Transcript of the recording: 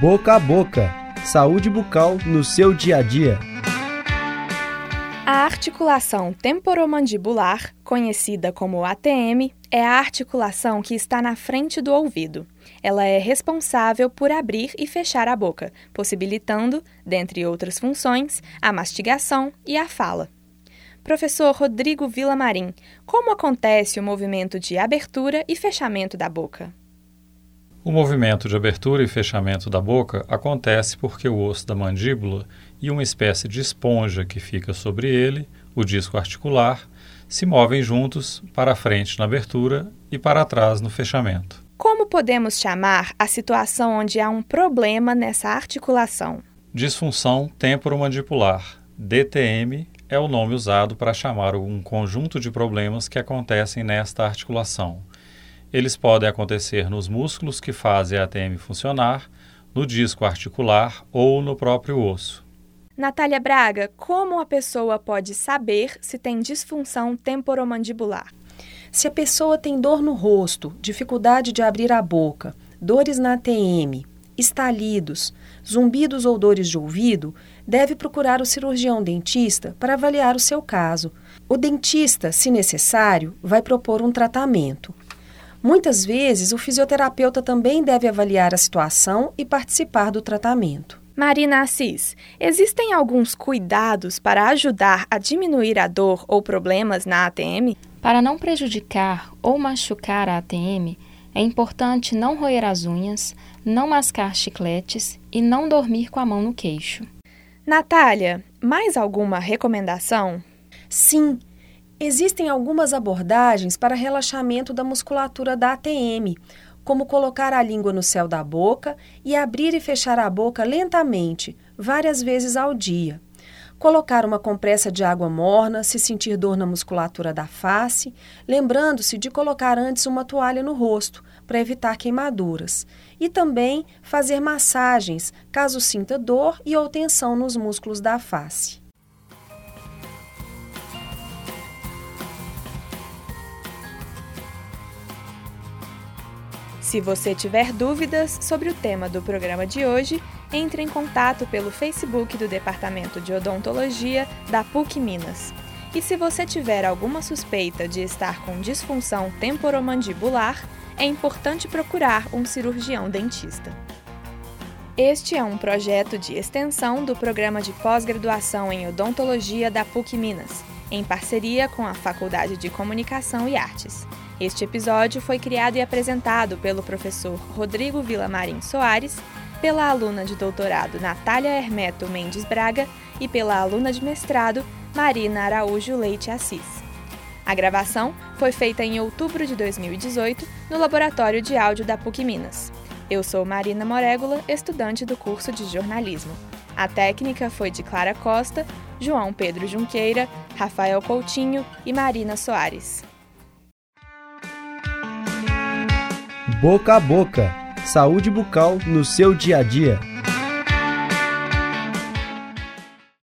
Boca a boca. Saúde bucal no seu dia a dia. A articulação temporomandibular, conhecida como ATM, é a articulação que está na frente do ouvido. Ela é responsável por abrir e fechar a boca, possibilitando, dentre outras funções, a mastigação e a fala. Professor Rodrigo Villamarim, como acontece o movimento de abertura e fechamento da boca? O movimento de abertura e fechamento da boca acontece porque o osso da mandíbula e uma espécie de esponja que fica sobre ele, o disco articular, se movem juntos para frente na abertura e para trás no fechamento. Como podemos chamar a situação onde há um problema nessa articulação? Disfunção temporomandibular, DTM, é o nome usado para chamar um conjunto de problemas que acontecem nesta articulação. Eles podem acontecer nos músculos que fazem a ATM funcionar, no disco articular ou no próprio osso. Natália Braga, como a pessoa pode saber se tem disfunção temporomandibular? Se a pessoa tem dor no rosto, dificuldade de abrir a boca, dores na ATM, estalidos, zumbidos ou dores de ouvido, deve procurar o cirurgião dentista para avaliar o seu caso. O dentista, se necessário, vai propor um tratamento. Muitas vezes, o fisioterapeuta também deve avaliar a situação e participar do tratamento. Marina Assis, existem alguns cuidados para ajudar a diminuir a dor ou problemas na ATM? Para não prejudicar ou machucar a ATM, é importante não roer as unhas, não mascar chicletes e não dormir com a mão no queixo. Natália, mais alguma recomendação? Sim, existem algumas abordagens para relaxamento da musculatura da ATM, como colocar a língua no céu da boca e abrir e fechar a boca lentamente, várias vezes ao dia. Colocar uma compressa de água morna se sentir dor na musculatura da face, lembrando-se de colocar antes uma toalha no rosto para evitar queimaduras. E também fazer massagens caso sinta dor e ou tensão nos músculos da face. Se você tiver dúvidas sobre o tema do programa de hoje, entre em contato pelo Facebook do Departamento de Odontologia da PUC Minas. E se você tiver alguma suspeita de estar com disfunção temporomandibular, é importante procurar um cirurgião dentista. Este é um projeto de extensão do programa de pós-graduação em odontologia da PUC Minas, em parceria com a Faculdade de Comunicação e Artes. Este episódio foi criado e apresentado pelo professor Rodrigo Villamarim Soares, pela aluna de doutorado Natália Hermeto Mendes Braga e pela aluna de mestrado Marina Araújo Leite Assis. A gravação foi feita em outubro de 2018 no Laboratório de Áudio da PUC Minas. Eu sou Marina Morégula, estudante do curso de jornalismo. A técnica foi de Clara Costa, João Pedro Junqueira, Rafael Coutinho e Marina Soares. Boca a boca. Saúde bucal no seu dia a dia.